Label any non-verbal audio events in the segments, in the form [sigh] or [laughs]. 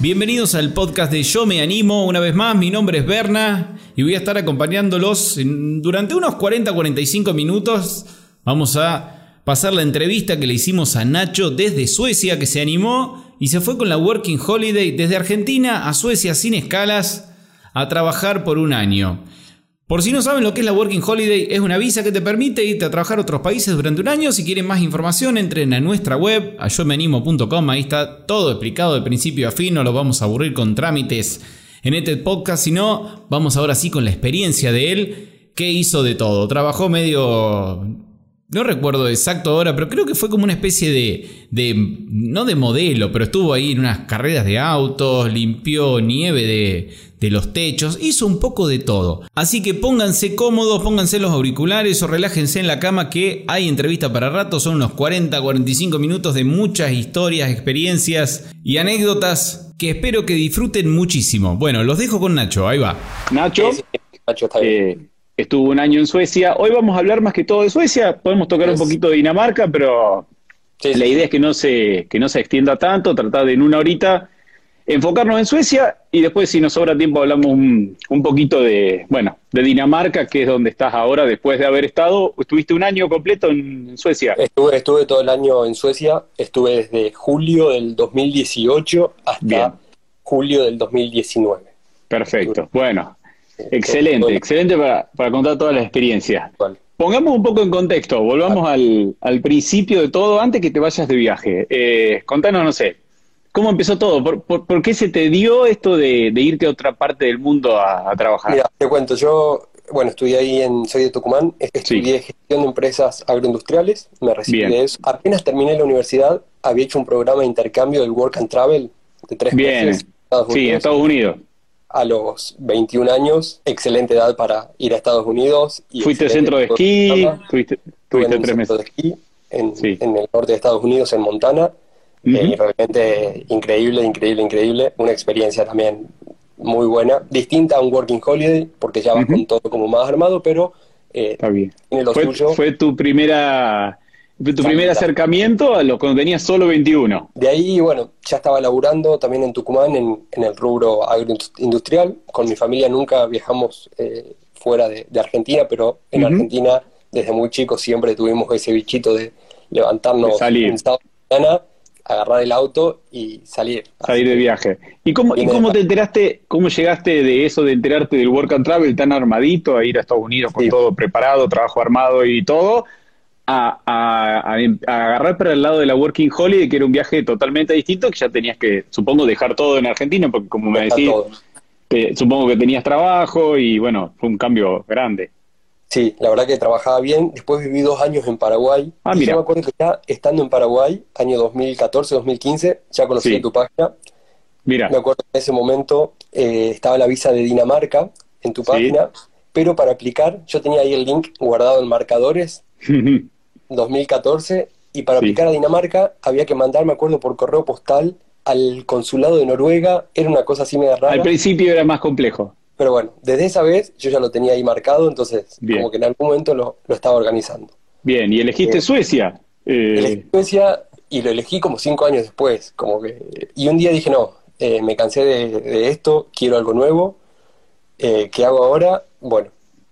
Bienvenidos al podcast de Yo Me Animo. Una vez más, mi nombre es Berna y voy a estar acompañándolos durante unos 40-45 minutos. Vamos a pasar la entrevista que le hicimos a Nacho desde Suecia, que se animó y se fue con la Working Holiday desde Argentina a Suecia sin escalas a trabajar por un año. Por si no saben lo que es la Working Holiday, es una visa que te permite irte a trabajar a otros países durante un año. Si quieren más información, entren a nuestra web, a. Ahí está todo explicado de principio a fin. No lo vamos a aburrir con trámites en este podcast, sino vamos ahora sí con la experiencia de él, que hizo de todo. Trabajó medio no recuerdo exacto ahora, pero creo que fue como una especie de, de, no de modelo, pero estuvo ahí en unas carreras de autos, limpió nieve de, de los techos, hizo un poco de todo. Así que pónganse cómodos, pónganse los auriculares o relájense en la cama que hay entrevista para rato, son unos 40, 45 minutos de muchas historias, experiencias y anécdotas que espero que disfruten muchísimo. Bueno, los dejo con Nacho, ahí va. Nacho, Nacho está bien. Eh, estuvo un año en Suecia. Hoy vamos a hablar más que todo de Suecia, podemos tocar un poquito de Dinamarca, pero la idea es que no, se, que no se extienda tanto, tratar de en una horita enfocarnos en Suecia y después si nos sobra tiempo hablamos un, poquito de, bueno, de Dinamarca, que es donde estás ahora después de haber estado, estuviste un año completo en, Suecia. Estuve, estuve todo el año en Suecia, estuve desde julio del 2018 hasta julio del 2019. Perfecto, bueno, Excelente, excelente para, para, contar todas las experiencias. Pongamos un poco en contexto, volvamos al, al, principio de todo, antes que te vayas de viaje. Eh, contanos, no sé, ¿cómo empezó todo? ¿Por, por, qué se te dio esto de, irte a otra parte del mundo a, trabajar? Mira, te cuento, yo, bueno, estudié ahí en, soy de Tucumán, estudié gestión de empresas agroindustriales, me recibí de eso. Apenas terminé la universidad, había hecho un programa de intercambio del Work and Travel de tres Bien. meses. sí, en Estados Unidos a los 21 años, excelente edad para ir a Estados Unidos. Y ¿Fuiste centro de esquí? ¿Tuviste, tres meses? de esquí en, el norte de Estados Unidos, en Montana. Eh, realmente increíble, increíble, increíble. Una experiencia también muy buena. Distinta a un Working Holiday, porque ya vas con todo como más armado, pero eh, Está bien. fue tu primera tu primer acercamiento a lo cuando tenías solo 21. De ahí, bueno, ya estaba laburando también en Tucumán en, el rubro agroindustrial. Con mi familia nunca viajamos eh, fuera de, Argentina, pero en Argentina desde muy chicos siempre tuvimos ese bichito de levantarnos de salir. en sábado mañana, agarrar el auto y salir. Salir de viaje. ¿Y cómo, ¿y cómo te enteraste, cómo llegaste de eso de enterarte del Work and Travel tan armadito, a ir a Estados Unidos con todo preparado, trabajo armado y todo? a, agarrar para el lado de la Working Holiday, que era un viaje totalmente distinto, que ya tenías que, supongo, dejar todo en Argentina, porque como me decís, supongo que tenías trabajo y bueno, fue un cambio grande. Sí, la verdad que trabajaba bien. Después viví dos años en Paraguay. Ah, mira. Yo me acuerdo que ya estando en Paraguay, año 2014, 2015, ya conocí tu página. Mira. Me acuerdo que en ese momento eh, estaba la visa de Dinamarca en tu página, pero para aplicar yo tenía ahí el link guardado en marcadores [laughs] 2014 y para aplicar a Dinamarca había que mandar, me acuerdo, por correo postal al consulado de Noruega. Era una cosa así medio rara. Al principio era más complejo. Pero bueno, desde esa vez yo ya lo tenía ahí marcado, entonces como que en algún momento lo, estaba organizando. Bien, ¿y elegiste eh, Suecia? Eh... Elegí Suecia y lo elegí como cinco años después. como que Y un día dije, no, eh, me cansé de, esto, quiero algo nuevo. Eh, ¿Qué hago ahora? Bueno,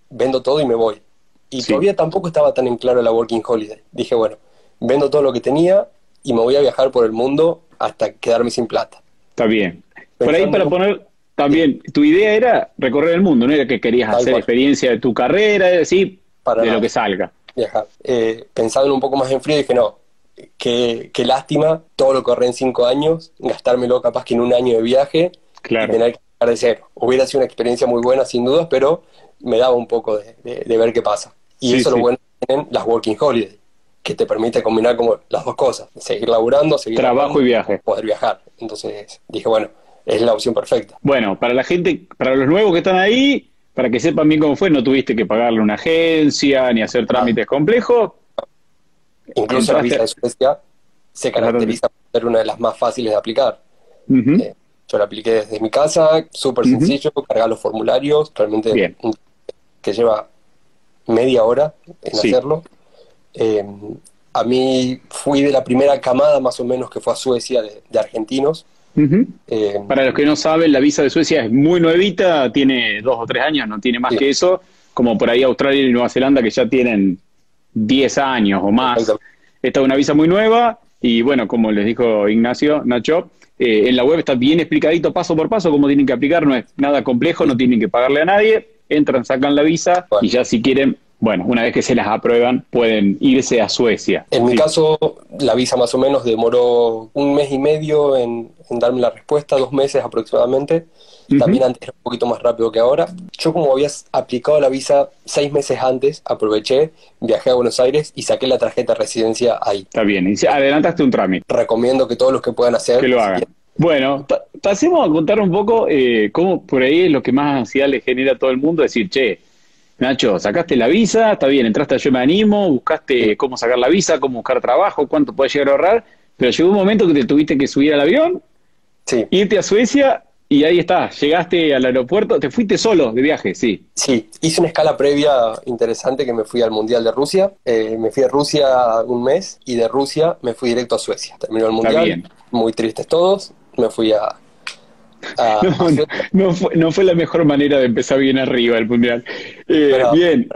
vendo todo y me voy. Y todavía tampoco estaba tan en claro la Working Holiday. Dije, bueno, vendo todo lo que tenía y me voy a viajar por el mundo hasta quedarme sin plata. Está bien. por ahí para poner también, tu idea era recorrer el mundo, no era que querías hacer experiencia de tu carrera, decir, para de lo que salga. Viajar. Eh, pensando un poco más en frío, dije, no, qué, qué lástima todo lo que corré en cinco años, gastármelo capaz que en un año de viaje claro. y tener que agradecer. Hubiera sido una experiencia muy buena, sin dudas, pero me daba un poco de, ver qué pasa. Y eso es lo bueno que tienen las Working Holidays, que te permite combinar como las dos cosas, seguir laburando, seguir trabajo y viaje. Poder viajar. Entonces dije, bueno, es la opción perfecta. Bueno, para la gente, para los nuevos que están ahí, para que sepan bien cómo fue, no tuviste que pagarle una agencia ni hacer trámites complejos. Incluso la visa de Suecia se caracteriza por ser una de las más fáciles de aplicar. Eh, yo la apliqué desde mi casa, súper sencillo, cargar los formularios, realmente que lleva media hora en hacerlo. Eh, a mí fui de la primera camada más o menos que fue a Suecia de, argentinos. Eh, Para los que no saben, la visa de Suecia es muy nuevita, tiene dos o tres años, no tiene más que eso, como por ahí Australia y Nueva Zelanda que ya tienen 10 años o más. Esta es una visa muy nueva y bueno, como les dijo Ignacio, Nacho, eh, en la web está bien explicadito paso por paso cómo tienen que aplicar, no es nada complejo, no tienen que pagarle a nadie, entran, sacan la visa y ya si quieren, bueno, una vez que se las aprueban, pueden irse a Suecia. En mi caso, la visa más o menos demoró un mes y medio en, darme la respuesta, dos meses aproximadamente. También antes era un poquito más rápido que ahora. Yo como había aplicado la visa seis meses antes, aproveché, viajé a Buenos Aires y saqué la tarjeta de residencia ahí. Está bien, y adelantaste un trámite. Recomiendo que todos los que puedan hacer... Que lo hagan. Bueno, pasemos a contar un poco eh, cómo por ahí es lo que más ansiedad le genera a todo el mundo, decir, che, Nacho, sacaste la visa, está bien, entraste a Yo Me Animo, buscaste cómo sacar la visa, cómo buscar trabajo, cuánto puedes llegar a ahorrar, pero llegó un momento que te tuviste que subir al avión, irte a Suecia y ahí está, llegaste al aeropuerto, te fuiste solo de viaje, sí. Sí, hice una escala previa interesante que me fui al Mundial de Rusia, eh, me fui a Rusia un mes y de Rusia me fui directo a Suecia. Terminó el Mundial, muy tristes todos, me fui a... [laughs] no, fue, no, fue, la mejor manera de empezar bien arriba el Mundial. Eh, bien.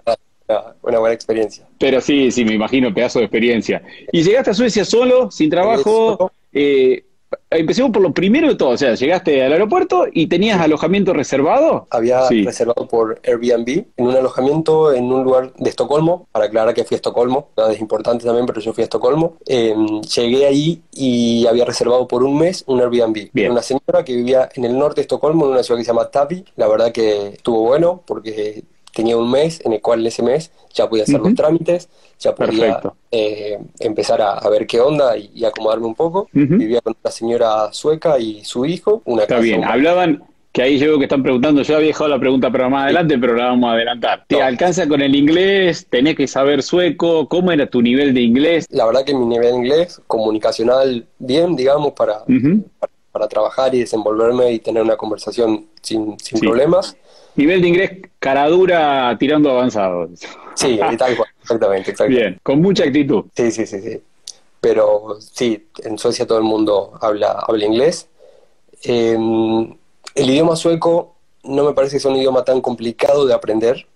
Una buena experiencia. Pero sí, sí, me imagino, pedazo de experiencia. ¿Y llegaste a Suecia solo, sin trabajo? Eh, empecemos por lo primero de todo, o sea, llegaste al aeropuerto y tenías alojamiento reservado. Había reservado por Airbnb en un alojamiento en un lugar de Estocolmo, para aclarar que fui a Estocolmo, nada es importante también, pero yo fui a Estocolmo. Em, llegué ahí y había reservado por un mes un Airbnb. Bien. Una señora que vivía en el norte de Estocolmo, en una ciudad que se llama Tavi. La verdad que estuvo bueno porque tenía un mes en el cual en ese mes ya podía hacer los trámites, ya podía eh, empezar a, ver qué onda y, acomodarme un poco. Vivía con una señora sueca y su hijo. Una Está bien, hablaban, que ahí llego que están preguntando, yo había dejado la pregunta para más adelante, pero la vamos a adelantar. ¿Te alcanza con el inglés? ¿Tenés que saber sueco? ¿Cómo era tu nivel de inglés? La verdad que mi nivel de inglés, comunicacional, bien, digamos, para, para, trabajar y desenvolverme y tener una conversación sin, sin problemas. Nivel de inglés caradura tirando avanzado. Sí, tal cual, [laughs] exactamente, exactamente. Bien, con mucha actitud. Sí, sí, sí, sí. Pero sí, en Suecia todo el mundo habla, habla inglés. Em, el idioma sueco no me parece que sea un idioma tan complicado de aprender.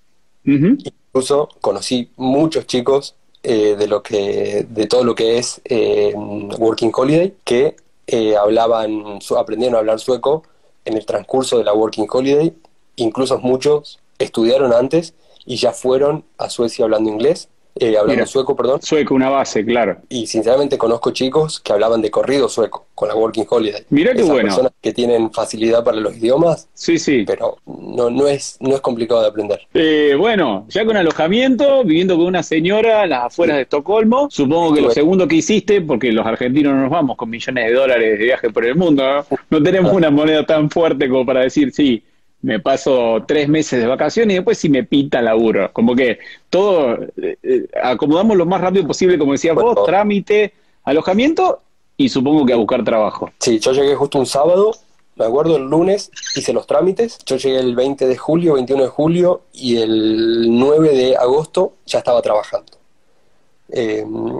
Incluso conocí muchos chicos eh, de lo que, de todo lo que es em, Working Holiday, que eh, hablaban, aprendieron a hablar sueco en el transcurso de la Working Holiday. Incluso muchos estudiaron antes y ya fueron a Suecia hablando inglés, eh, hablando sueco, perdón. Sueco, una base, claro. Y sinceramente conozco chicos que hablaban de corrido sueco con la Working Holiday. Mira qué bueno. personas que tienen facilidad para los idiomas. Sí, sí. Pero no, no, es, no es complicado de aprender. Eh, bueno, ya con alojamiento, viviendo con una señora en las afueras de Estocolmo. Supongo que lo segundo que hiciste, porque los argentinos no nos vamos con millones de dólares de viaje por el mundo, no tenemos una moneda tan fuerte como para decir, sí, me paso tres meses de vacaciones y después si me pinta laburo. Como que todo, eh, eh, acomodamos lo más rápido posible, como decías vos, trámite, alojamiento y supongo que a buscar trabajo. Sí, yo llegué justo un sábado, me acuerdo, el lunes hice los trámites, yo llegué el 20 de julio, 21 de julio y el 9 de agosto ya estaba trabajando. Em,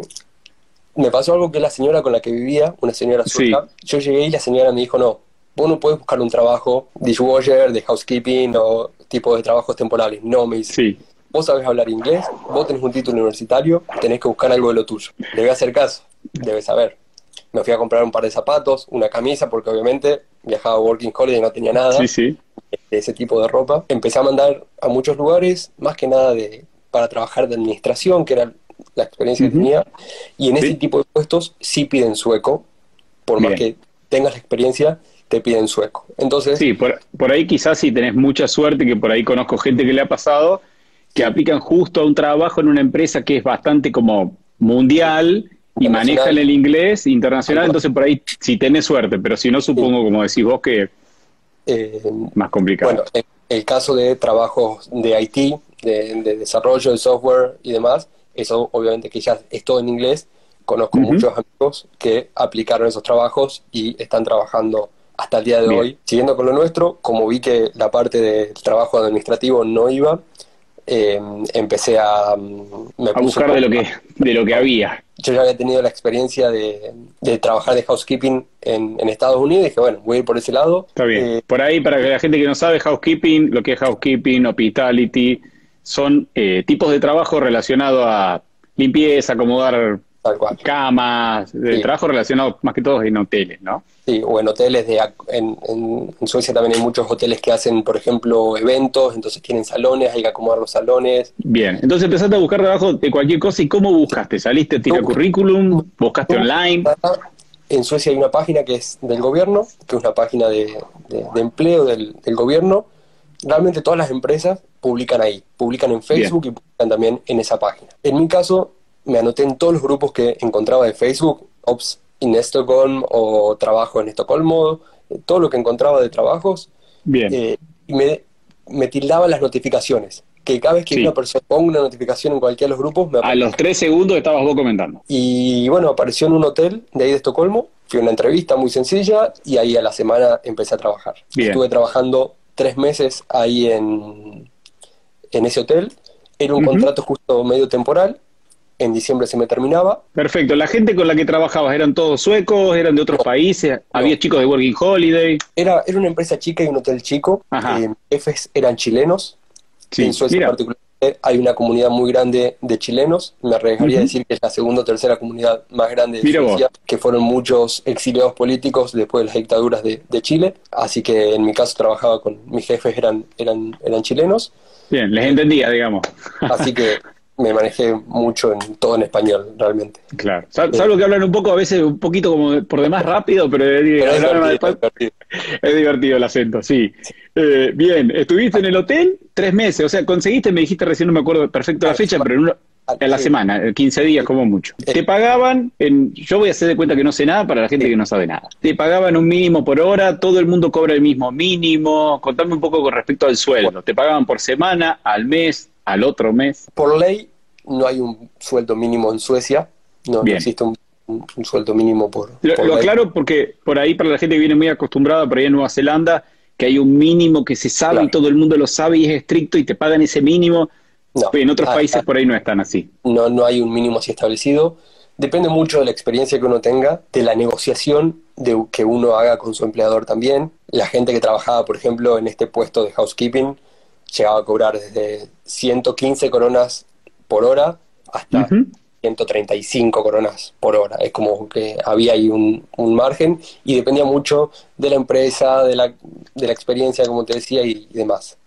me pasó algo que la señora con la que vivía, una señora sueca, yo llegué y la señora me dijo, no, vos no puedes buscar un trabajo dishwasher, de housekeeping o tipo de trabajos temporales. No, me dice. Sí. Vos sabés hablar inglés, vos tenés un título universitario, tenés que buscar algo de lo tuyo. Le voy a hacer caso, debes saber. Me fui a comprar un par de zapatos, una camisa, porque obviamente viajaba a Working Holiday y no tenía nada sí, sí. de ese tipo de ropa. Empecé a mandar a muchos lugares, más que nada de, para trabajar de administración, que era la experiencia que tenía. Y en ese tipo de puestos sí piden sueco, por más que tengas la experiencia, te piden sueco. Entonces, sí, por, ahí quizás si tenés mucha suerte, que por ahí conozco gente que le ha pasado, que aplican justo a un trabajo en una empresa que es bastante como mundial y manejan el inglés internacional, entonces por ahí si tenés suerte, pero si no supongo, como decís vos, que Eh, más complicado. Bueno, el, el, caso de trabajos de IT, de, de, desarrollo de software y demás, eso obviamente que ya es todo en inglés. Conozco muchos amigos que aplicaron esos trabajos y están trabajando hasta el día de hoy. Siguiendo con lo nuestro, como vi que la parte del trabajo administrativo no iba, eh, empecé a, me a buscar de lo, que, de lo que había. Yo ya había tenido la experiencia de, de trabajar de housekeeping en, en, Estados Unidos y dije, bueno, voy a ir por ese lado. Está bien. Eh, por ahí, para que la gente que no sabe, housekeeping, lo que es housekeeping, hospitality, son eh, tipos de trabajo relacionados a limpieza, acomodar camas, de trabajo relacionado más que todo en hoteles, ¿no? Sí, o en hoteles, de, en, en, Suecia también hay muchos hoteles que hacen, por ejemplo, eventos, entonces tienen salones, hay que acomodar los salones. Bien, entonces empezaste a buscar trabajo de cualquier cosa y ¿cómo buscaste? ¿Saliste, tiré currículum? ¿Buscaste online? En Suecia hay una página que es del gobierno, que es una página de, de, de empleo del, del, gobierno. Realmente todas las empresas publican ahí, publican en Facebook Bien. y publican también en esa página. En mi caso, me anoté en todos los grupos que encontraba de Facebook, Ops in Stockholm o trabajo en Estocolmo, todo lo que encontraba de trabajos. Bien. Eh, y me, me tildaba las notificaciones. Que cada vez que sí. una persona ponga una notificación en cualquiera de los grupos, me A los tres segundos estabas vos comentando. Y bueno, apareció en un hotel de ahí de Estocolmo, fui a una entrevista muy sencilla y ahí a la semana empecé a trabajar. Bien. Estuve trabajando tres meses ahí en, en ese hotel. Era un uh -huh. contrato justo medio temporal en diciembre se me terminaba. Perfecto. ¿La gente con la que trabajabas eran todos suecos? ¿Eran de otros no, países? ¿Había no. chicos de Working Holiday? Era, era una empresa chica y un hotel chico. Eh, jefes eran chilenos. Sí, en Suecia mira. particularmente hay una comunidad muy grande de chilenos. Me arriesgaría uh -huh. a decir que es la segunda o tercera comunidad más grande de mira Suecia, vos. que fueron muchos exiliados políticos después de las dictaduras de, de, Chile. Así que en mi caso trabajaba con mis jefes, eran, eran, eran chilenos. Bien, les entendía, digamos. Así que [laughs] me manejé mucho en todo en español, realmente. Claro. Sal, salvo que hablan un poco, a veces un poquito como por demás rápido, pero, pero es, divertido, es, divertido. [laughs] es, divertido, el acento, sí. sí. Eh, bien, estuviste en el hotel tres meses, o sea, conseguiste, me dijiste recién, no me acuerdo perfecto la fecha, pero en, una, en la semana, 15 días como mucho. Te pagaban, en, yo voy a hacer de cuenta que no sé nada para la gente que no sabe nada. Te pagaban un mínimo por hora, todo el mundo cobra el mismo mínimo. Contame un poco con respecto al sueldo. Te pagaban por semana, al mes, al otro mes. Por ley no hay un sueldo mínimo en Suecia, no, no existe un, un, un, sueldo mínimo por... Lo, por lo aclaro porque por ahí para la gente que viene muy acostumbrada, por ahí en Nueva Zelanda, que hay un mínimo que se sabe claro. y todo el mundo lo sabe y es estricto y te pagan ese mínimo. No, en otros ah, países ah, por ahí no están así. No, no hay un mínimo así establecido. Depende mucho de la experiencia que uno tenga, de la negociación de, que uno haga con su empleador también. La gente que trabajaba, por ejemplo, en este puesto de housekeeping, llegaba a cobrar desde 115 coronas por hora hasta uh -huh. 135 coronas por hora. Es como que había ahí un, un, margen y dependía mucho de la empresa, de la, de la experiencia, como te decía, y, y demás.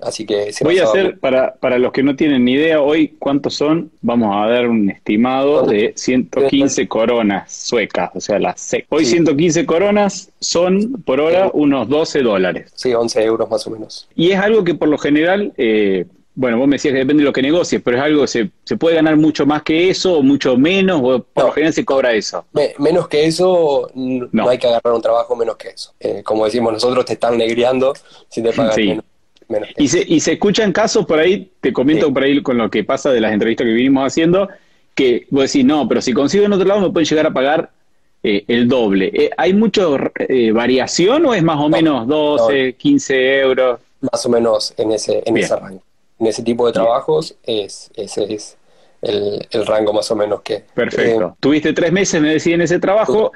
Así que se voy a hacer para, para los que no tienen ni idea hoy cuántos son, vamos a dar un estimado de 115 coronas suecas, o sea, las hoy sí. 115 coronas son por hora unos 12 dólares. Sí, 11 euros más o menos. Y es algo que por lo general eh, bueno, vos me decías que depende de lo que negocies, pero es algo que se, se puede ganar mucho más que eso o mucho menos, o por no, lo general se cobra eso. Me, menos que eso, no. no. hay que agarrar un trabajo menos que eso. Eh, como decimos nosotros, te están negriando si te pagan sí. menos. Menos y, se, y se escuchan casos por ahí, te comento sí. por ahí con lo que pasa de las entrevistas que vinimos haciendo, que vos decís, no, pero si consigo en otro lado me pueden llegar a pagar eh, el doble. Eh, ¿Hay mucha eh, variación o es más o no, menos 12, 15 euros? Más o menos en ese, en ese rango en ese tipo de trabajos es, ese es el, el, rango más o menos que... Perfecto. Tuviste tres meses, me decía, en ese trabajo.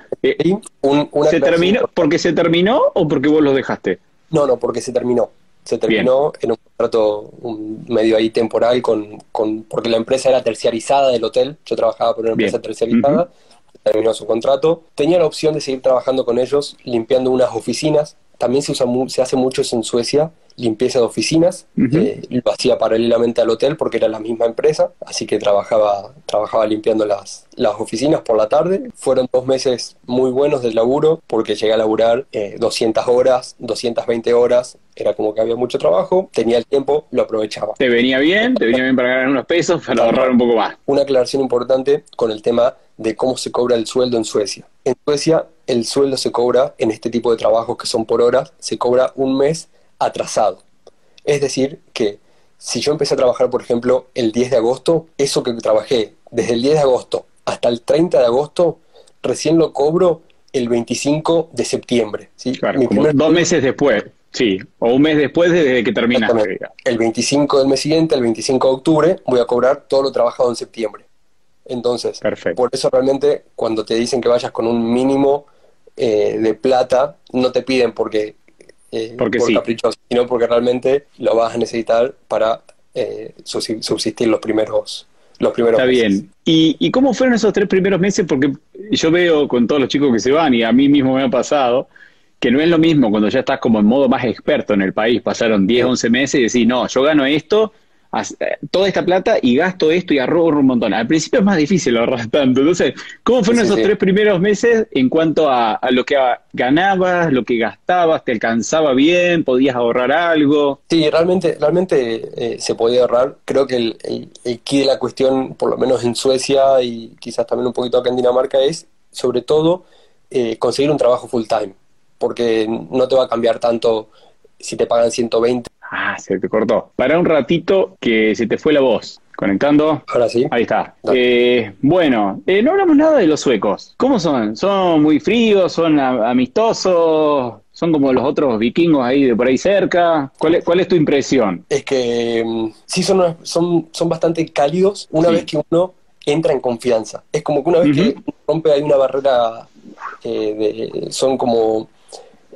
Un, ¿Se terminó porque se terminó o porque vos lo dejaste? No, no, porque se terminó. Se terminó Bien. en un contrato un medio ahí temporal con, con, porque la empresa era terciarizada del hotel. Yo trabajaba por una empresa Bien. terciarizada. Uh -huh. Terminó su contrato. Tenía la opción de seguir trabajando con ellos, limpiando unas oficinas. También se, usa, se hace mucho eso en Suecia, limpieza de oficinas, uh -huh. eh, lo hacía paralelamente al hotel porque era la misma empresa, así que trabajaba, trabajaba limpiando las, las oficinas por la tarde. Fueron dos meses muy buenos de laburo porque llegué a laburar eh, 200 horas, 220 horas, era como que había mucho trabajo, tenía el tiempo, lo aprovechaba. ¿Te venía bien? ¿Te venía bien para ganar unos pesos, para ahorrar un poco más? Una aclaración importante con el tema de cómo se cobra el sueldo en Suecia. En Suecia el sueldo se cobra en este tipo de trabajos que son por horas, se cobra un mes atrasado. Es decir, que si yo empecé a trabajar, por ejemplo, el 10 de agosto, eso que trabajé desde el 10 de agosto hasta el 30 de agosto, recién lo cobro el 25 de septiembre. ¿sí? Claro, dos meses después, sí, o un mes después desde que termina. El 25 del mes siguiente, el 25 de octubre, voy a cobrar todo lo trabajado en septiembre. Entonces, por eso realmente cuando te dicen que vayas con un mínimo eh, de plata, no te piden porque, eh, porque por caprichoso, sino porque realmente lo vas a necesitar para eh, subsistir los primeros los primeros Está bien. ¿Y, ¿Y cómo fueron esos tres primeros meses? Porque yo veo con todos los chicos que se van y a mí mismo me ha pasado que no es lo mismo cuando ya estás como en modo más experto en el país, pasaron 10, 11 meses y decís, no, yo gano esto toda esta plata y gasto esto y ahorro un montón. Al principio es más difícil ahorrar [laughs] tanto. Entonces, ¿cómo fueron esos tres primeros meses en cuanto a, lo que ganabas, lo que gastabas? ¿Te alcanzaba bien? ¿Podías ahorrar algo? Sí, realmente, realmente eh, se podía ahorrar. Creo que el, el, key de la cuestión, por lo menos en Suecia y quizás también un poquito acá en Dinamarca, es sobre todo eh, conseguir un trabajo full time. Porque no te va a cambiar tanto si te pagan 120 Ah, se te cortó. Para un ratito que se te fue la voz. Conectando. Ahora sí. Ahí está. Eh, bueno, eh, no hablamos nada de los suecos. ¿Cómo son? ¿Son muy fríos? ¿Son amistosos? ¿Son como los otros vikingos ahí de por ahí cerca? ¿Cuál es, cuál es tu impresión? Es que mm, sí son, son, son bastante cálidos una vez que uno entra en confianza. Es como que una vez que rompe ahí una barrera, eh, de, son como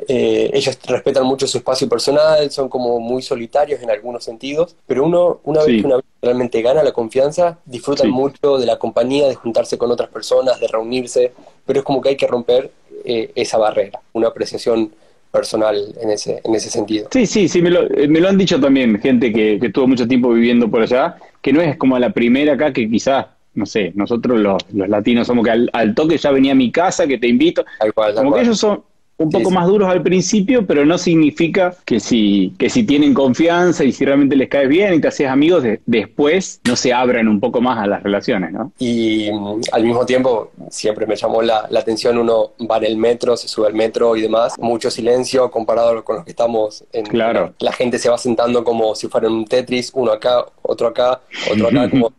eh, ellos respetan mucho su espacio personal, son como muy solitarios en algunos sentidos, pero uno, una vez que una vez realmente gana la confianza, disfrutan mucho de la compañía, de juntarse con otras personas, de reunirse, pero es como que hay que romper eh, esa barrera, una apreciación personal en ese, en ese sentido. Sí, sí, sí, me lo, eh, me lo han dicho también gente que, que estuvo mucho tiempo viviendo por allá, que no es como la primera acá que quizás no sé, nosotros los, los latinos somos que al, toque ya venía a mi casa, que te invito. como que ellos son, un poco más duros al principio, pero no significa que si, que si tienen confianza y si realmente les caes bien y te haces amigos, después no se abren un poco más a las relaciones, ¿no? Y mm, al mismo tiempo, siempre me llamó la, atención, uno va en el metro, se sube al metro y demás, mucho silencio comparado con los que estamos en... Claro. La, gente se va sentando como si fuera un Tetris, uno acá, otro acá, otro acá, [laughs] como...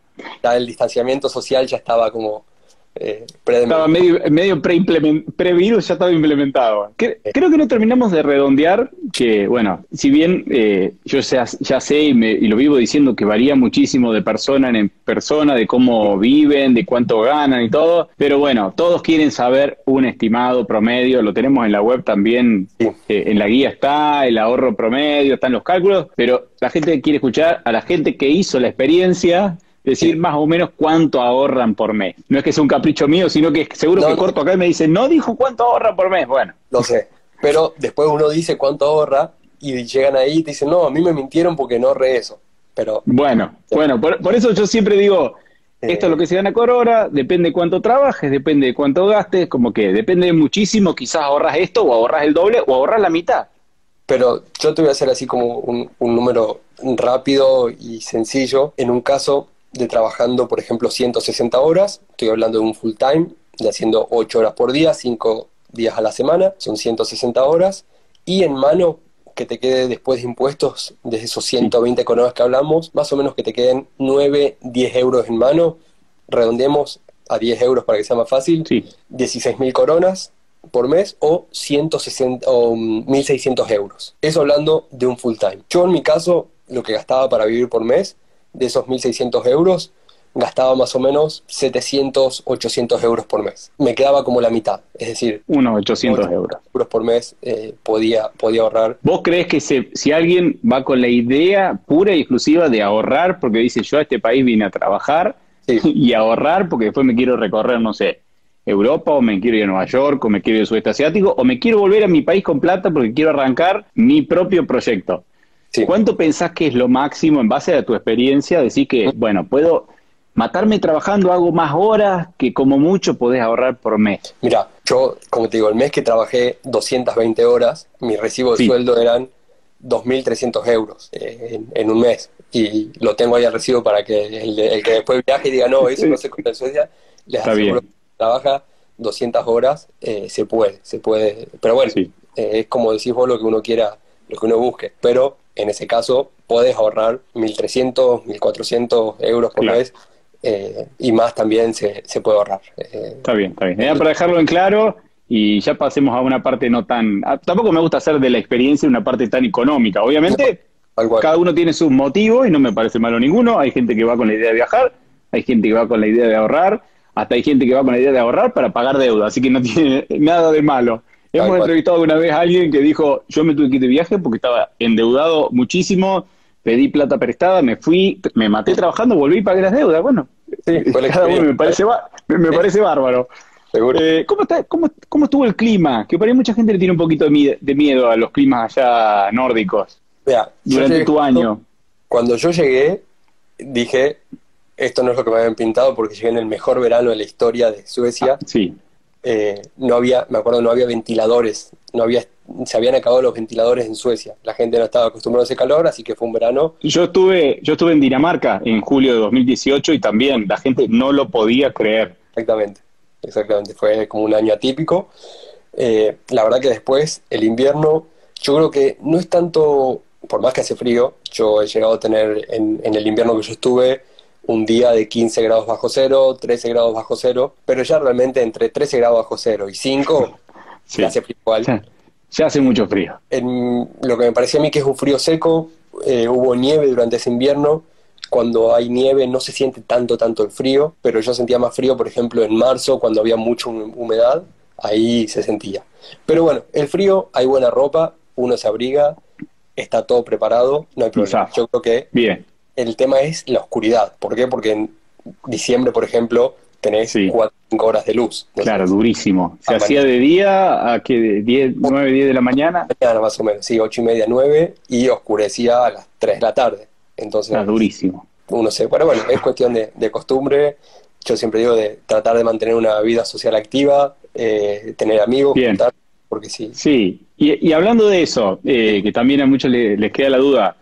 El distanciamiento social ya estaba como eh, estaba medio, medio pre-virus, ya estaba implementado. creo que no terminamos de redondear que, bueno, si bien eh, yo ya, sé y, lo vivo diciendo que varía muchísimo de persona en persona, de cómo viven, de cuánto ganan y todo, pero bueno, todos quieren saber un estimado promedio, lo tenemos en la web también, eh, en la guía está, el ahorro promedio, están los cálculos, pero la gente quiere escuchar a la gente que hizo la experiencia decir más o menos cuánto ahorran por mes. No es que sea un capricho mío, sino que seguro que corto acá y me dice, no dijo cuánto ahorra por mes. Bueno. Lo sé, pero después uno dice cuánto ahorra y llegan ahí y te dicen, no, a mí me mintieron porque no ahorré eso. Pero, bueno, bueno, por, eso yo siempre digo, esto es lo que se gana por hora, depende de cuánto trabajes, depende de cuánto gastes, como que depende muchísimo, quizás ahorras esto o ahorras el doble o ahorras la mitad. Pero yo te voy a hacer así como un, un número rápido y sencillo. En un caso, de trabajando, por ejemplo, 160 horas, estoy hablando de un full time, de haciendo 8 horas por día, 5 días a la semana, son 160 horas, y en mano que te quede después de impuestos, de esos 120 coronas que hablamos, más o menos que te queden 9, 10 euros en mano, redondemos a 10 euros para que sea más fácil, sí. 16 mil coronas por mes o 160 o 1.600 euros. Eso hablando de un full time. Yo en mi caso, lo que gastaba para vivir por mes de esos 1.600 euros, gastaba más o menos 700, 800 euros por mes. Me quedaba como la mitad, es decir... Unos 800 euros. euros por mes eh, podía, podía ahorrar. ¿Vos crees que si alguien va con la idea pura y exclusiva de ahorrar, porque dice yo a este país vine a trabajar [laughs] y ahorrar porque después me quiero recorrer, no sé, Europa o me quiero ir a Nueva York o me quiero ir al sudeste asiático o me quiero volver a mi país con plata porque quiero arrancar mi propio proyecto? ¿Cuánto pensás que es lo máximo en base a tu experiencia? Decir que, bueno, puedo matarme trabajando, hago más horas que como mucho podés ahorrar por mes. Mira, yo, como te digo, el mes que trabajé 220 horas, mi recibo de sueldo eran 2.300 euros eh, en, un mes. Y lo tengo ahí al recibo para que el, que después viaje y diga, no, eso no se compra en Suecia, les aseguro que trabaja 200 horas, eh, se puede, se puede. Pero bueno, Sí. eh, es como decís vos lo que uno quiera, lo que uno busque. Pero en ese caso podés ahorrar 1.300, 1.400 euros por Claro. mes eh, y más también se, se puede ahorrar. Eh, Está bien, está bien. Era para dejarlo en claro y ya pasemos a una parte no tan... Tampoco me gusta hacer de la experiencia una parte tan económica. Obviamente, cada uno tiene sus motivos y no me parece malo ninguno. Hay gente que va con la idea de viajar, hay gente que va con la idea de ahorrar, hasta hay gente que va con la idea de ahorrar para pagar deuda, así que no tiene [laughs] nada de malo. Hemos cual. entrevistado una vez a alguien que dijo, yo me tuve que ir de viaje porque estaba endeudado muchísimo, pedí plata prestada, me fui, me maté trabajando, volví y pagué las deudas. Bueno, Sí, cada uno me parece, ba- me, me parece bárbaro. Seguro. Eh, ¿cómo, está, cómo, cómo estuvo el clima? Que por ahí mucha gente le tiene un poquito de, mie- de miedo a los climas allá nórdicos Mirá, yo durante tu año. Cuando yo llegué, dije, esto no es lo que me habían pintado porque llegué en el mejor verano de la historia de Suecia. Sí, Eh, no había, me acuerdo, no había ventiladores, no había, se habían acabado los ventiladores en Suecia. La gente no estaba acostumbrada a ese calor, así que fue un verano. yo estuve, yo estuve en Dinamarca en julio de 2018 y también la gente no lo podía creer. Exactamente, exactamente. Fue como un año atípico. Eh, la verdad que después, el invierno, yo creo que no es tanto, por más que hace frío, yo he llegado a tener en, en el invierno que yo estuve un día de 15 grados bajo cero, 13 grados bajo cero, pero ya realmente entre 13 grados bajo cero y 5 [laughs] Sí. hace frío igual. Ya, ya hace mucho frío. En lo que me parecía a mí que es un frío seco, eh, hubo nieve durante ese invierno. Cuando hay nieve no se siente tanto, tanto el frío, pero yo sentía más frío, por ejemplo, en marzo, cuando había mucha hum- humedad, ahí se sentía. Pero bueno, el frío, hay buena ropa, uno se abriga, está todo preparado, no hay problema. Yo creo que Bien, el tema es la oscuridad. ¿Por qué? Porque en diciembre, por ejemplo, tenés Sí. 4 o 5 horas de luz. No claro, durísimo. Se Ah, hacía de día a que de 10, 9, 10 de la mañana, mañana más o menos, sí, ocho y media, nueve, y oscurecía a las 3 de la tarde. Entonces, era durísimo. uno se, bueno, bueno, es cuestión de, de costumbre. Yo siempre digo de tratar de mantener una vida social activa, eh, tener amigos, Bien. juntar, porque sí, Sí, y, y hablando de eso, eh, que también a muchos le- les queda la duda,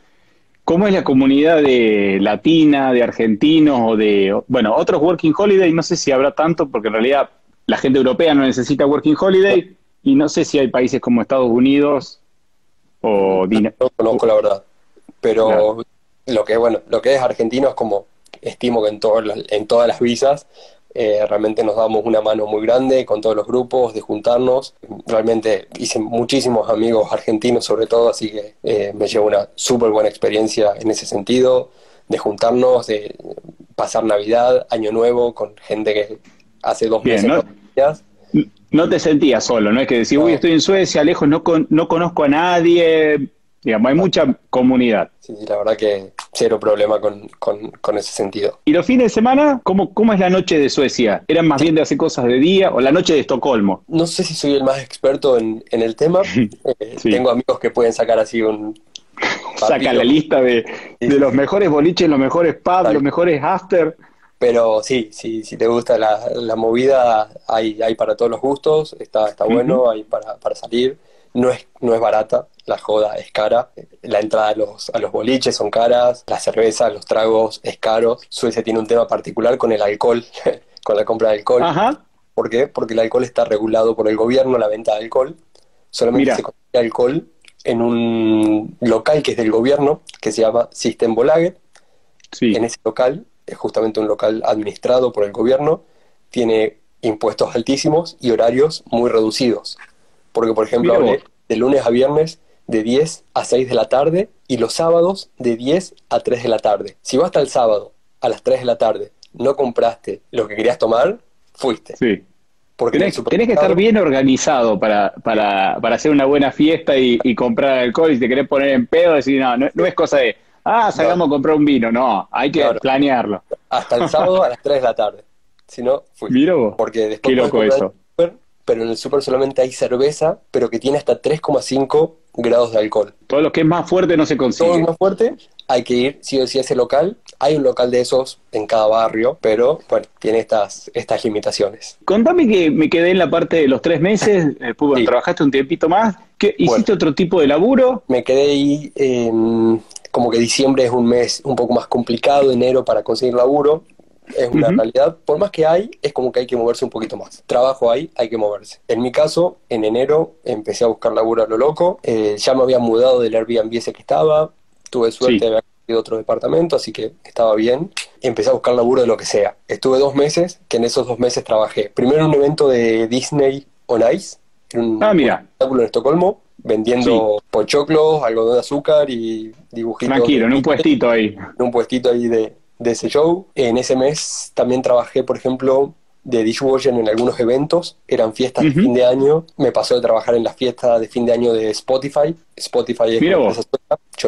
¿cómo es la comunidad de latina, de argentinos o de, bueno, otros Working Holiday? No sé si habrá tanto, porque en realidad la gente europea no necesita Working Holiday, y no sé si hay países como Estados Unidos o Dina- no conozco la verdad. Pero Claro. lo que bueno, lo que es argentino es como estimo que en todas en todas las visas eh, realmente nos damos una mano muy grande con todos los grupos de juntarnos. Realmente hice muchísimos amigos argentinos sobre todo, así que eh, me llevo una súper buena experiencia en ese sentido, de juntarnos, de pasar Navidad, Año Nuevo con gente que hace dos Bien, meses ¿no? no te sentías solo, no es que No. uy, estoy en Suecia, lejos, no, con- no conozco a nadie, digamos, hay mucha comunidad. Sí, sí, la verdad que cero problema con, con, con ese sentido. ¿Y los fines de semana? ¿Cómo, ¿Cómo es la noche de Suecia? ¿Eran más bien de hacer cosas de día o la noche de Estocolmo? No sé si soy el más experto en, en el tema. [laughs] Eh, Sí. Tengo amigos que pueden sacar así un... Saca papiro, la lista de, de los mejores boliches, los mejores pubs, Tal. los mejores after. Pero sí, sí, si te gusta la, la movida, hay, hay para todos los gustos, está, está Ujú. bueno, hay para, para salir. No es, no es barata, la joda es cara. La entrada a los, a los boliches son caras, la cerveza, los tragos es caro. Suecia tiene un tema particular con el alcohol, [laughs] con la compra de alcohol. Ajá. ¿Por qué? Porque el alcohol está regulado por el gobierno, la venta de alcohol. Solamente Mira. se consigue alcohol en un local que es del gobierno, que se llama System Bolaget. Sí. En ese local, es justamente un local administrado por el gobierno, tiene impuestos altísimos y horarios muy reducidos. Porque, por ejemplo, hablé de lunes a viernes de 10 a 6 de la tarde y los sábados de 10 a 3 de la tarde. Si vas hasta el sábado a las 3 de la tarde, no compraste lo que querías tomar, fuiste. Sí. Porque Tenés, tenés que estar bien organizado para, para, para hacer una buena fiesta y, y comprar alcohol y te querés poner en pedo, decir, no, no, no es cosa de, ah, salgamos a comprar un vino, no, hay que Claro. planearlo. hasta el sábado a las 3 de la tarde. Si no, fuiste. Mira vos, Porque después qué loco eso. Pero en el súper solamente hay cerveza, pero que tiene hasta 3,5 grados de alcohol. Todo lo que es más fuerte no se Todo consigue. es más fuerte, hay que ir sí o sí a ese local. Hay un local de esos en cada barrio, pero bueno, tiene estas, estas limitaciones. Contame que me quedé en la parte de los tres meses, [laughs] después bueno, Sí. trabajaste un tiempito más, ¿qué, Bueno. ¿hiciste otro tipo de laburo? Me quedé ahí, eh, como que diciembre es un mes un poco más complicado, enero para conseguir laburo. Es una realidad. Por más que hay, es como que hay que moverse un poquito más. Trabajo hay, hay que moverse. En mi caso, en enero empecé a buscar laburo a lo loco. Eh, ya me había mudado del Airbnb ese que estaba. Tuve suerte de haber otro departamento, así que estaba bien. Empecé a buscar laburo de lo que sea. Estuve dos meses, que en esos dos meses trabajé. Primero en un evento de Disney on Ice. Un, ah, mira. espectáculo en Estocolmo vendiendo pochoclos, algodón de azúcar y dibujitos. Tranquilo, en un puestito ahí. En un puestito ahí de, de ese show. En ese mes también trabajé, por ejemplo, de dishwasher en algunos eventos, eran fiestas de fin de año, me pasó de trabajar en la fiesta de fin de año de Spotify, Spotify es Mira vos.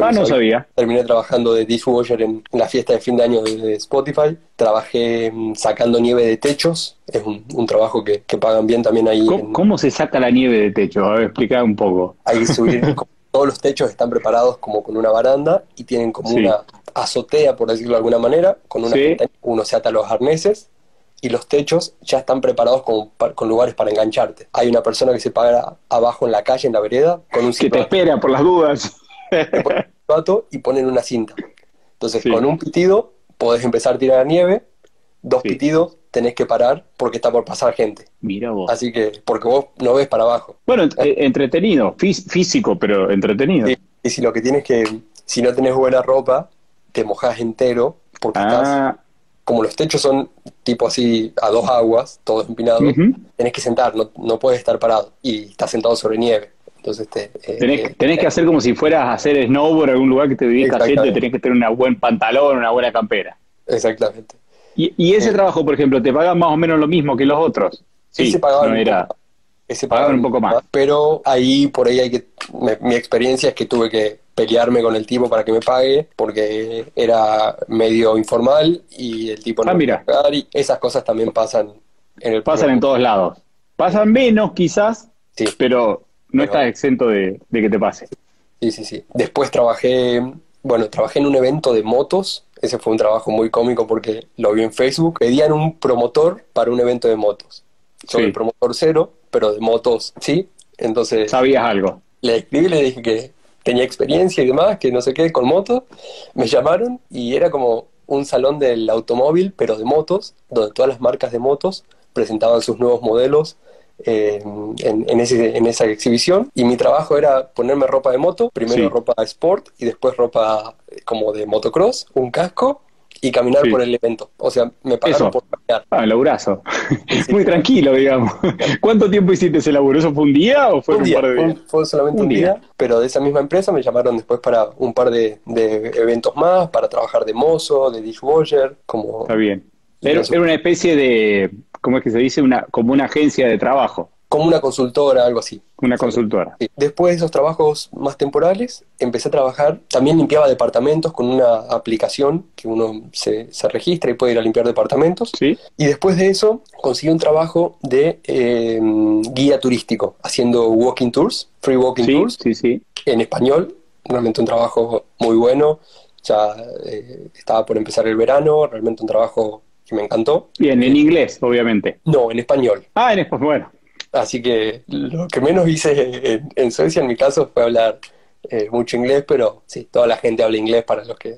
ah, no sabía. Terminé trabajando de dishwasher en, la fiesta de fin de año de, Spotify, trabajé mm, sacando nieve de techos, es un, trabajo que, pagan bien también ahí. ¿Cómo, se saca la nieve de techo? A ver, explicar un poco. Hay que subir, [laughs] todos los techos están preparados como con una baranda y tienen como una azotea, por decirlo de alguna manera, con una uno se ata los arneses y los techos ya están preparados con, con, lugares para engancharte. Hay una persona que se para abajo en la calle, en la vereda, con un [laughs] Que te espera por las dudas. y ponen una cinta. Entonces, con un pitido podés empezar a tirar la nieve, dos pitidos tenés que parar porque está por pasar gente. Mira vos. Así que, porque vos no ves para abajo. Bueno, eh, entretenido, físico, pero entretenido. Y si lo que tienes que, si no tenés buena ropa, te mojás entero porque ah. estás como los techos son tipo así a dos aguas, todos empinados, tenés que sentar, no, no, puedes estar parado y estás sentado sobre nieve. Entonces te, eh, tenés, que eh, hacer como si fueras a hacer snowboard en algún lugar que te divierta gente, tenés que tener un buen pantalón, una buena campera. Exactamente. Y, y ese trabajo, por ejemplo, ¿te pagan más o menos lo mismo que los otros? Sí, se pagaban, ese pagaban un poco más. Pero ahí, por ahí hay que, mi experiencia es que tuve que pelearme con el tipo para que me pague, porque era medio informal y el tipo no ah, mira. pagar y esas cosas también pasan en el Pasan en todos lados. Pasan menos quizás, sí. pero no estás exento de, que te pase. Sí, sí, sí. Después trabajé, bueno, trabajé en un evento de motos. Ese fue un trabajo muy cómico porque lo vi en Facebook. Pedían un promotor para un evento de motos. Soy el promotor cero, pero de motos sí. Entonces. ¿Sabías algo? Le escribí le dije que tenía experiencia y demás, que no sé qué, con motos, me llamaron y era como un salón del automóvil, pero de motos, donde todas las marcas de motos presentaban sus nuevos modelos eh, en, ese, en, esa exhibición y mi trabajo era ponerme ropa de moto, primero ropa sport y después ropa como de motocross, un casco y caminar por el evento. O sea, me pagaron por caminar. Ah, laburazo. [laughs] Muy tranquilo, digamos. [laughs] ¿Cuánto tiempo hiciste ese laburo? ¿Eso fue un día o fue un, par de días? Fue, solamente un, día. pero de esa misma empresa me llamaron después para un par de, eventos más, para trabajar de mozo, de dishwasher, como... Está bien. Era, era una especie de, ¿cómo es que se dice? Una, como una agencia de trabajo como una consultora, algo así. Una consultora. Después de esos trabajos más temporales, empecé a trabajar, también limpiaba departamentos con una aplicación que uno se, registra y puede ir a limpiar departamentos. ¿Sí? Y después de eso, conseguí un trabajo de eh, guía turístico, haciendo walking tours, free walking tours, sí, sí. en español. Realmente un trabajo muy bueno. Ya eh, estaba por empezar el verano, realmente un trabajo que me encantó. Bien, en inglés, obviamente. No, en español. Ah, en español, bueno. Así que lo que menos hice en, Suecia, en mi caso, fue hablar eh, mucho inglés, pero sí, toda la gente habla inglés para los que,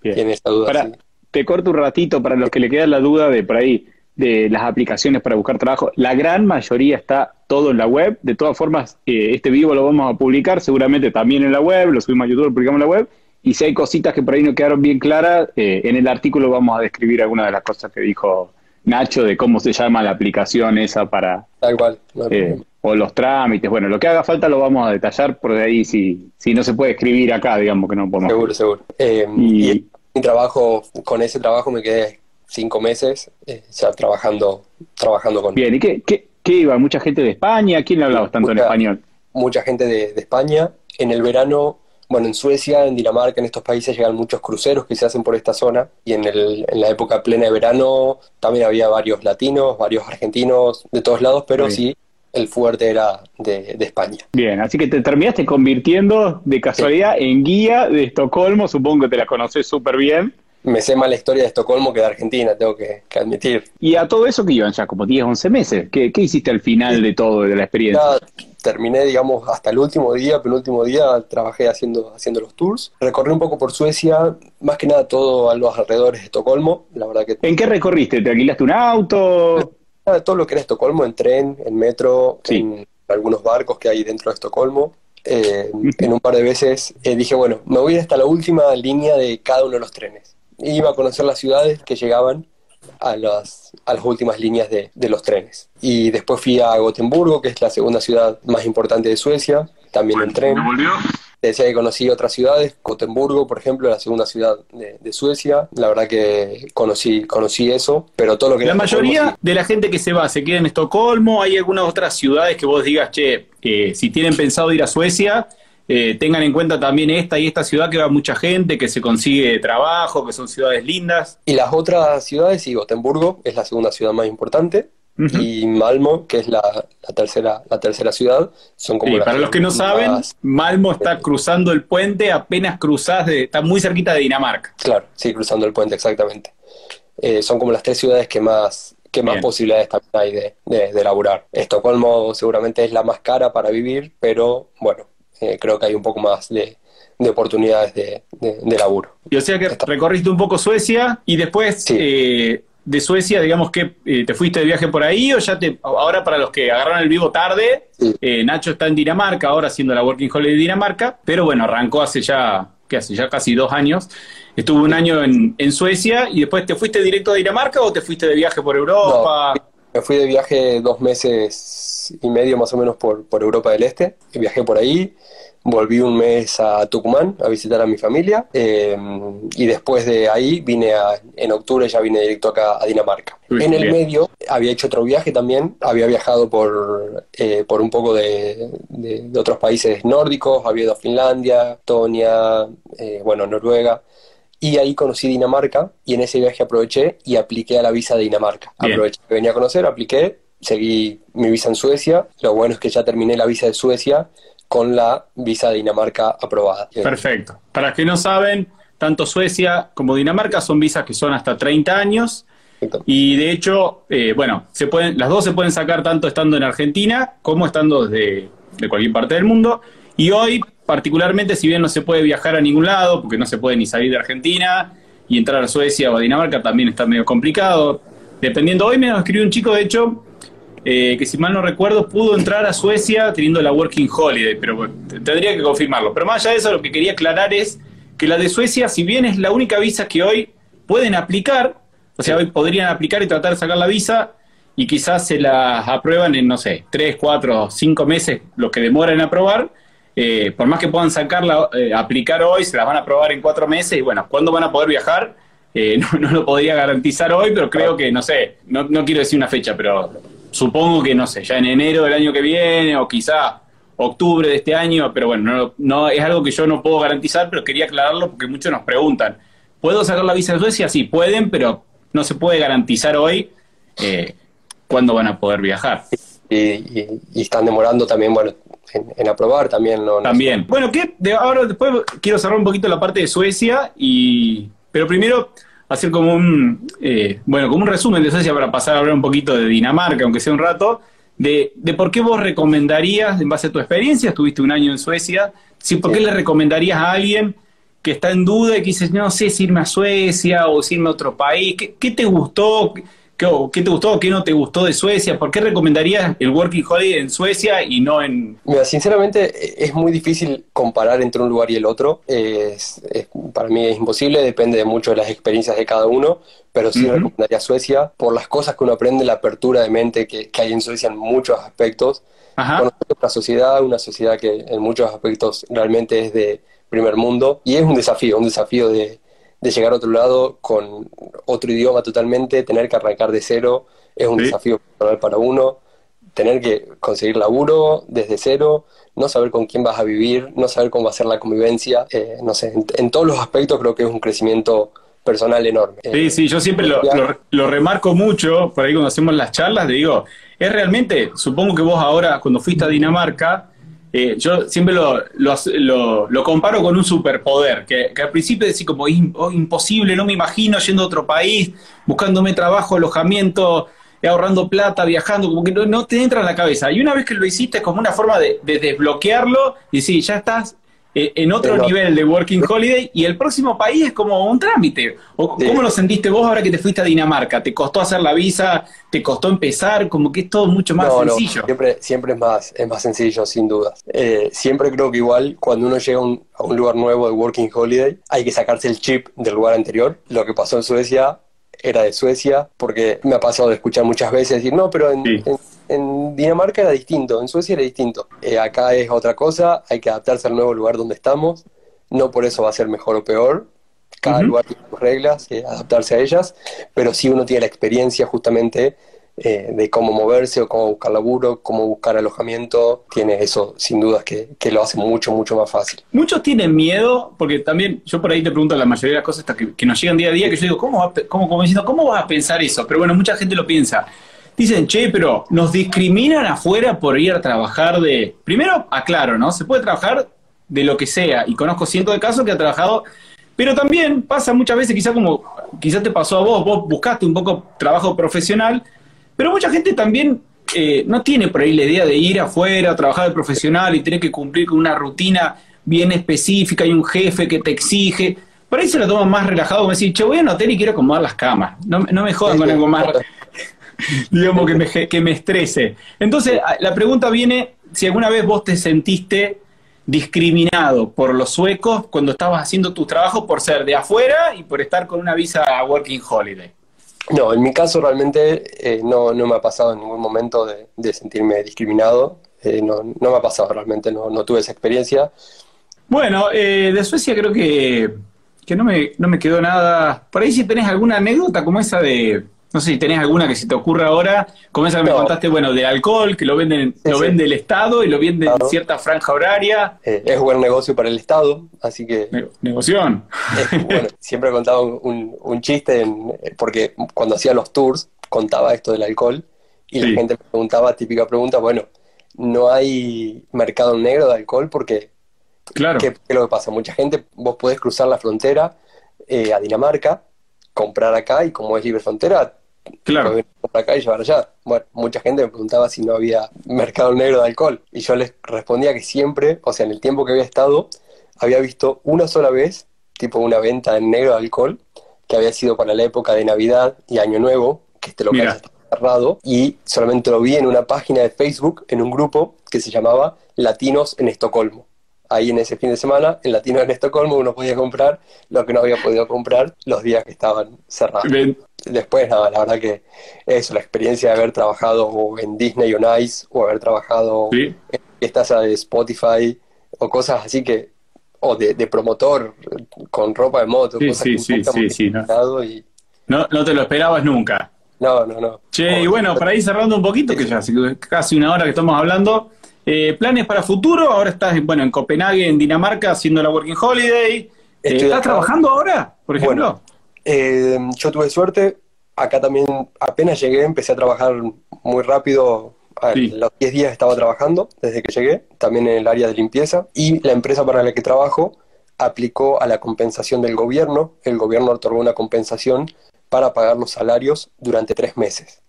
tienen esa duda. Te corto un ratito para los que le queda la duda de por ahí, de las aplicaciones para buscar trabajo. La gran mayoría está todo en la web. De todas formas, eh, este vivo lo vamos a publicar seguramente también en la web, lo subimos a YouTube, lo publicamos en la web. Y si hay cositas que por ahí no quedaron bien claras, eh, en el artículo vamos a describir algunas de las cosas que dijo Nacho de cómo se llama la aplicación esa para... Tal cual. Eh, o los trámites, bueno, lo que haga falta lo vamos a detallar por ahí si, si no se puede escribir acá, digamos que no podemos. Seguro, seguro. Eh, y, mi trabajo, con ese trabajo me quedé cinco meses ya trabajando, trabajando con... Bien, ¿y qué, qué, iba? ¿Mucha gente de España? ¿Quién le hablaba tanto en español? Mucha gente de, de España. En el verano bueno, en Suecia, en Dinamarca, en estos países llegan muchos cruceros que se hacen por esta zona y en, el, en la época plena de verano también había varios latinos, varios argentinos, de todos lados, pero sí, el fuerte era de, España. Bien, así que te terminaste convirtiendo de casualidad en guía de Estocolmo, supongo que te la conoces súper bien. Me sé más la historia de Estocolmo que de Argentina, tengo que, admitir. Y a todo eso que iban ya como 10, 11 meses, ¿qué, qué hiciste al final de todo, de la experiencia? Terminé, digamos, hasta el último día, penúltimo día, trabajé haciendo, haciendo los tours. Recorrí un poco por Suecia, más que nada todo a los alrededores de Estocolmo, la verdad que... ¿En qué recorriste? ¿Te alquilaste un auto? Todo lo que era Estocolmo, en tren, en metro, en algunos barcos que hay dentro de Estocolmo. Eh, en un par de veces eh, dije, bueno, me voy hasta la última línea de cada uno de los trenes. Iba a conocer las ciudades que llegaban a las, a las últimas líneas de, de, los trenes. Y después fui a Gotemburgo, que es la segunda ciudad más importante de Suecia, también en tren. volvió? decía que conocí otras ciudades, Gotemburgo, por ejemplo, la segunda ciudad de, de, Suecia. La verdad que conocí, conocí eso, pero todo lo que... La mayoría de la gente que se va se queda en Estocolmo. ¿Hay algunas otras ciudades que vos digas, che, eh, si tienen pensado ir a Suecia, eh, tengan en cuenta también esta y esta ciudad que va mucha gente, que se consigue trabajo, que son ciudades lindas. Y las otras ciudades, sí, Gotemburgo es la segunda ciudad más importante. Uh -huh. Y Malmo, que es la, la, tercera, la tercera ciudad, son como... Sí, para los que no saben, Malmo está cruzando el puente, apenas cruzás, de, está muy cerquita de Dinamarca. Claro, sí, cruzando el puente, exactamente. Eh, son como las tres ciudades que más, que más posibilidades también hay de, de, de laburar. Estocolmo seguramente es la más cara para vivir, pero bueno, eh, creo que hay un poco más de, de oportunidades de, de, de, laburo. Y o sea que Está. recorriste un poco Suecia y después sí. eh, de Suecia, digamos que eh, te fuiste de viaje por ahí o ya te... Ahora para los que agarraron el vivo tarde, sí. Eh, Nacho está en Dinamarca, ahora haciendo la Working Holiday de Dinamarca, pero bueno, arrancó hace ya, ¿qué hace? Ya casi dos años. Estuvo un año en, en Suecia y después te fuiste directo a Dinamarca o te fuiste de viaje por Europa? No, me fui de viaje dos meses y medio más o menos por, por Europa del Este, viajé por ahí, volví un mes a Tucumán a visitar a mi familia eh, y después de ahí vine a, en octubre ya vine directo acá a Dinamarca. En el medio había hecho otro viaje también, había viajado por, eh, por un poco de, de, de, otros países nórdicos, había ido a Finlandia, Estonia, eh, bueno, Noruega. Y ahí conocí Dinamarca y en ese viaje aproveché y apliqué a la visa de Dinamarca. Bien. Aproveché que venía a conocer, apliqué, seguí mi visa en Suecia. Lo bueno es que ya terminé la visa de Suecia con la visa de Dinamarca aprobada. Perfecto. Para los que no saben, tanto Suecia como Dinamarca son visas que son hasta 30 años. Y de hecho, eh, bueno, se pueden, las dos se pueden sacar tanto estando en Argentina como estando desde de cualquier parte del mundo. Y hoy, particularmente, si bien no se puede viajar a ningún lado, porque no se puede ni salir de Argentina y entrar a Suecia o a Dinamarca también está medio complicado. Dependiendo, hoy me escribió un chico, de hecho, eh, que si mal no recuerdo, pudo entrar a Suecia teniendo la Working Holiday, pero tendría que confirmarlo. Pero más allá de eso, lo que quería aclarar es que la de Suecia, si bien es la única visa que hoy pueden aplicar, o sea, hoy podrían aplicar y tratar de sacar la visa, y quizás se la aprueban en, no sé, 3, 4, 5 meses, lo que demora en aprobar, eh, por más que puedan sacarla, eh, aplicar hoy, se las van a aprobar en 4 meses, y bueno, ¿cuándo van a poder viajar? Eh, [laughs] no, lo podría garantizar hoy, pero creo que, no sé, no, no quiero decir una fecha, pero supongo que, no sé, ya en enero del año que viene o quizá octubre de este año, pero bueno, no, no, es algo que yo no puedo garantizar, pero quería aclararlo porque muchos nos preguntan, ¿puedo sacar la visa de Suecia? Sí, pueden, pero no se puede garantizar hoy eh, cuándo van a poder viajar. Y, y, y están demorando también, bueno, en, en aprobar también. No, también. Sé. Bueno, ¿qué? De, ahora después quiero cerrar un poquito la parte de Suecia, y pero primero hacer como un, eh, bueno, como un resumen de Suecia para pasar a hablar un poquito de Dinamarca, aunque sea un rato, de, de, por qué vos recomendarías, en base a tu experiencia, estuviste un año en Suecia, si por qué le recomendarías a alguien que está en duda y que dices, no sé si irme a Suecia o si irme a otro país, ¿qué, qué te gustó? ¿Qué, ¿Qué, te gustó o qué no te gustó de Suecia? ¿Por qué recomendarías el Working Holiday en Suecia y no en...? Mira, sinceramente es muy difícil comparar entre un lugar y el otro. Es, es, para mí es imposible, depende mucho de las experiencias de cada uno, pero sí uh -huh. recomendaría Suecia por las cosas que uno aprende, la apertura de mente que, que hay en Suecia en muchos aspectos. Conocer la sociedad, una sociedad que en muchos aspectos realmente es de primer mundo y es un desafío, un desafío de de llegar a otro lado con otro idioma totalmente, tener que arrancar de cero, es un sí. desafío personal para uno, tener que conseguir laburo desde cero, no saber con quién vas a vivir, no saber cómo va a ser la convivencia, eh, no sé, en, en, todos los aspectos creo que es un crecimiento personal enorme. Sí, eh, sí, yo siempre lo, lo, lo, remarco mucho, por ahí cuando hacemos las charlas, digo, es realmente, supongo que vos ahora, cuando fuiste a Dinamarca, eh, yo siempre lo, lo, lo, comparo con un superpoder, que, al principio decís como oh, imposible, no me imagino yendo a otro país, buscándome trabajo, alojamiento, ahorrando plata, viajando, como que no, te entra en la cabeza. Y una vez que lo hiciste es como una forma de, de desbloquearlo y decir, ya estás eh, en otro nivel de Working Holiday y el próximo país es como un trámite. ¿O ¿Cómo lo sentiste vos ahora que te fuiste a Dinamarca? ¿Te costó hacer la visa? ¿Te costó empezar? Como que es todo mucho más sencillo. siempre, siempre es más, es más sencillo, sin duda. Eh, siempre creo que igual cuando uno llega a un, lugar nuevo de Working Holiday hay que sacarse el chip del lugar anterior. Lo que pasó en Suecia era de Suecia, porque me ha pasado de escuchar muchas veces decir, no, pero en en Dinamarca era distinto, en Suecia era distinto. Eh, acá es otra cosa, hay que adaptarse al nuevo lugar donde estamos. No por eso va a ser mejor o peor. Cada lugar tiene sus reglas, eh, adaptarse a ellas, pero si uno tiene la experiencia justamente eh, de cómo moverse o cómo buscar laburo, cómo buscar alojamiento, tiene eso sin dudas que, que, lo hace mucho, mucho más fácil. Muchos tienen miedo, porque también yo por ahí te pregunto la mayoría de las cosas que, que nos llegan día a día, que yo digo, ¿cómo, cómo, cómo, ¿cómo vas a pensar eso? Pero bueno, mucha gente lo piensa. Dicen, che, pero nos discriminan afuera por ir a trabajar de... Primero, aclaro, ¿no? Se puede trabajar de lo que sea, y conozco cientos de casos que ha trabajado, pero también pasa muchas veces, quizás como, quizás te pasó a vos, vos buscaste un poco trabajo profesional, pero mucha gente también eh, no tiene por ahí la idea de ir afuera a trabajar de profesional y tener que cumplir con una rutina bien específica y un jefe que te exige. Por ahí se lo toman más relajado, como decir, che, voy a un hotel y quiero acomodar las camas. No, no me jodan con algo más [laughs] digamos, que me, que me estrese. Entonces, la pregunta viene si alguna vez vos te sentiste discriminado por los suecos cuando estabas haciendo tu trabajo por ser de afuera y por estar con una visa Working Holiday. No, en mi caso realmente eh, no, no, me ha pasado en ningún momento de, sentirme discriminado. Eh, no, no, me ha pasado realmente, no, no tuve esa experiencia. Bueno, eh, de Suecia creo que, que no, me, no me quedó nada. Por ahí si tenés alguna anécdota como esa de, no sé si tenés alguna que se te ocurra ahora, como esa que me contaste, bueno, de alcohol, que lo venden, lo vende el Estado y lo vende en cierta franja horaria. Eh, es buen negocio para el Estado, así que... negoción. bueno, [laughs] siempre he contado un, chiste, porque cuando hacía los tours contaba esto del alcohol y la gente me preguntaba, típica pregunta, bueno, no hay mercado negro de alcohol porque... Claro. ¿Qué, es lo que pasa? Mucha gente, vos podés cruzar la frontera eh, a Dinamarca, comprar acá y como es libre frontera, Claro. acá y llevar allá. Bueno, mucha gente me preguntaba si no había mercado negro de alcohol. Y yo les respondía que siempre, o sea, en el tiempo que había estado, había visto una sola vez, tipo una venta en negro de alcohol, que había sido para la época de Navidad y Año Nuevo, que este local estaba cerrado, y solamente lo vi en una página de Facebook, en un grupo que se llamaba Latinos en Estocolmo ahí en ese fin de semana, en Latino en Estocolmo, uno podía comprar lo que no había podido comprar los días que estaban cerrados. Después, nada, la verdad que eso, la experiencia de haber trabajado en Disney o Nice, o haber trabajado en estas de Spotify, o cosas así que, o de, promotor con ropa de moto, sí, sí, sí, sí, sí, no. Y... no. no te lo esperabas nunca. No, no, no. Che, y bueno, para ir cerrando un poquito, que ya casi una hora que estamos hablando, eh, ¿Planes para futuro? Ahora estás bueno, en Copenhague, en Dinamarca, haciendo la Working Holiday. Eh, ¿Estás trabajando ahora, por ejemplo? Eh, yo tuve suerte. Acá también apenas llegué, empecé a trabajar muy rápido. A Los 10 días estaba trabajando desde que llegué, también en el área de limpieza. Y la empresa para la que trabajo aplicó a la compensación del gobierno. El gobierno otorgó una compensación para pagar los salarios durante tres meses.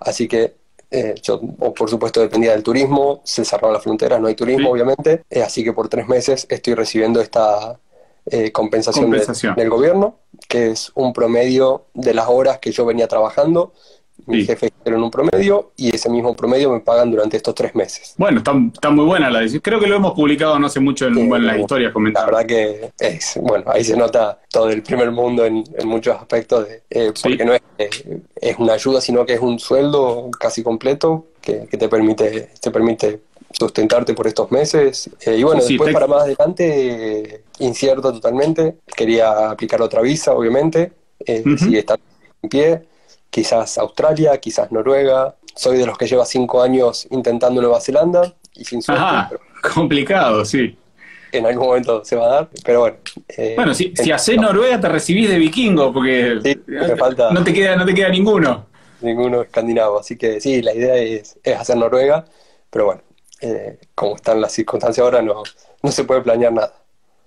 Así que eh, yo, por supuesto, dependía del turismo, se cerraron las fronteras, no hay turismo, obviamente, eh, así que por tres meses estoy recibiendo esta eh, compensación, del gobierno, que es un promedio de las horas que yo venía trabajando mi jefe en un promedio y ese mismo promedio me pagan durante estos tres meses. Bueno, está, muy buena la decisión. Creo que lo hemos publicado no hace mucho en, las historias comentadas. La verdad que es, bueno, ahí se nota todo el primer mundo en, muchos aspectos, de, eh, porque no es, eh, es una ayuda, sino que es un sueldo casi completo que, te permite te permite sustentarte por estos meses. Eh, y bueno, después para más adelante, incierto totalmente. Quería aplicar otra visa, obviamente, si está en pie quizás Australia, quizás Noruega. Soy de los que lleva cinco años intentando Nueva Zelanda y sin suerte. Ajá, complicado, sí. En algún momento se va a dar, pero bueno. Eh, bueno, si, si haces Noruega te recibís de vikingo, porque no, te queda, no te queda ninguno. Ninguno escandinavo, así que sí, la idea es, hacer Noruega, pero bueno, eh, como están las circunstancias ahora, no, no se puede planear nada.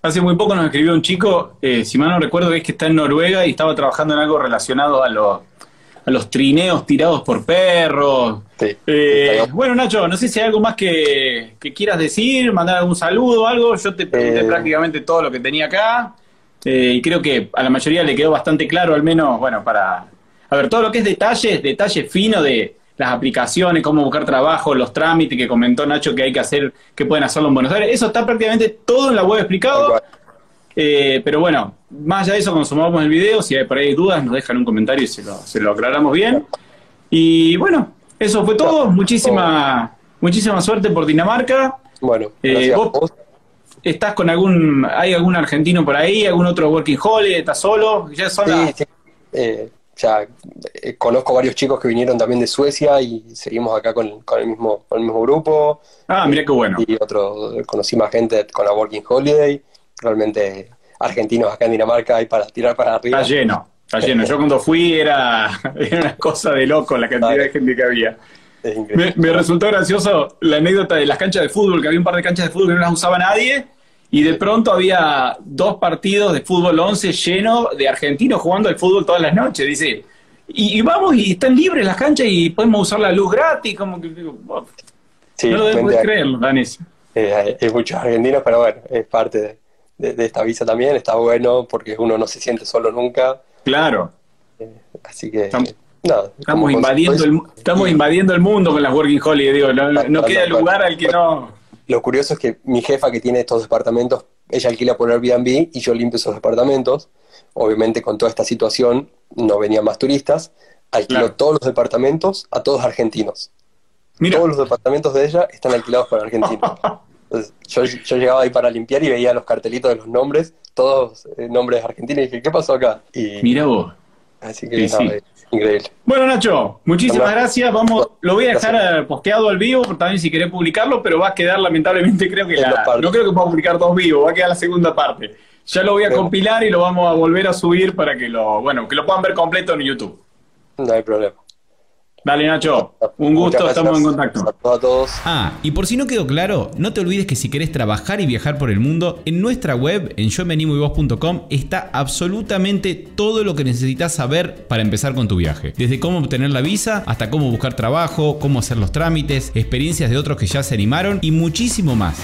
Hace muy poco nos escribió un chico, eh, si mal no recuerdo, es que está en Noruega y estaba trabajando en algo relacionado a los a los trineos tirados por perros. Sí. Eh, bueno, Nacho, no sé si hay algo más que, que quieras decir, mandar algún saludo o algo. Yo te pregunté Eh. prácticamente todo lo que tenía acá. eh, y creo que a la mayoría le quedó bastante claro, al menos, bueno, para. A ver, todo lo que es detalles, detalles finos de las aplicaciones, cómo buscar trabajo, los trámites que comentó Nacho que hay que hacer, que pueden hacerlo en Buenos Aires. Eso está prácticamente todo en la web explicado. Eh, pero bueno, más allá de eso, cuando sumamos el video, si hay por ahí dudas, nos dejan un comentario y se lo, se lo aclaramos bien. Y bueno, eso fue todo. Muchísima, muchísima suerte por Dinamarca. Bueno, Eh, vos-. ¿Estás con algún, hay algún argentino por ahí, algún otro working holiday? ¿Estás solo? Ya son Sí, las- sí. Eh, ya eh, conozco varios chicos que vinieron también de Suecia y seguimos acá con, con el mismo con el mismo grupo. Ah, mira qué bueno. Y otro, conocí más gente con la Working Holiday. Realmente argentinos acá en Dinamarca hay para tirar para arriba. Está lleno, está lleno. Yo cuando fui era, [laughs] era una cosa de loco la cantidad de gente que había. Me, me resultó gracioso la anécdota de las canchas de fútbol, que había un par de canchas de fútbol que no las usaba nadie, y de pronto había dos partidos de fútbol 11 llenos de argentinos jugando al fútbol todas las noches. Dice, y, y vamos, y están libres las canchas y podemos usar la luz gratis, como que digo, "Wow". Sí, no lo hay- creer, Danés. eh, hay, hay muchos argentinos, pero bueno, es parte de, de- de esta visa también. Está bueno porque uno no se siente solo nunca. Claro, Así que, Estamos- nada. estamos invadiendo, el, estamos invadiendo el mundo con las Working Holiday, digo, no, no- no queda lugar al que no... Lo curioso es que mi jefa que tiene estos departamentos, ella alquila por Airbnb y yo limpio esos departamentos. Obviamente con toda esta situación no venían más turistas. Alquiló Claro. todos los departamentos a todos argentinos. Mira, Todos los departamentos de ella están alquilados por argentinos. [laughs] Entonces, yo, yo llegaba ahí para limpiar y veía los cartelitos de los nombres, todos eh, nombres argentinos y dije, ¿qué pasó acá? Y, mira vos. así que Sí, nada, sí. es increíble. Bueno, Nacho, muchísimas gracias. Vamos, lo voy a dejar Gracias. eh, posteado al vivo, también si querés publicarlo, pero va a quedar lamentablemente, [laughs] creo que la- no creo que pueda publicar dos vivos, va a quedar la segunda parte. Ya lo voy a compilar y lo vamos a volver a subir para que lo, bueno, que lo puedan ver completo en YouTube. No hay problema. Dale, Nacho, un gusto, gracias. estamos en contacto. A todos. Ah, y por si no quedó claro, no te olvides que si querés trabajar y viajar por el mundo, en nuestra web, en yo está absolutamente todo lo que necesitas saber para empezar con tu viaje. Desde cómo obtener la visa, hasta cómo buscar trabajo, cómo hacer los trámites, experiencias de otros que ya se animaron y muchísimo más.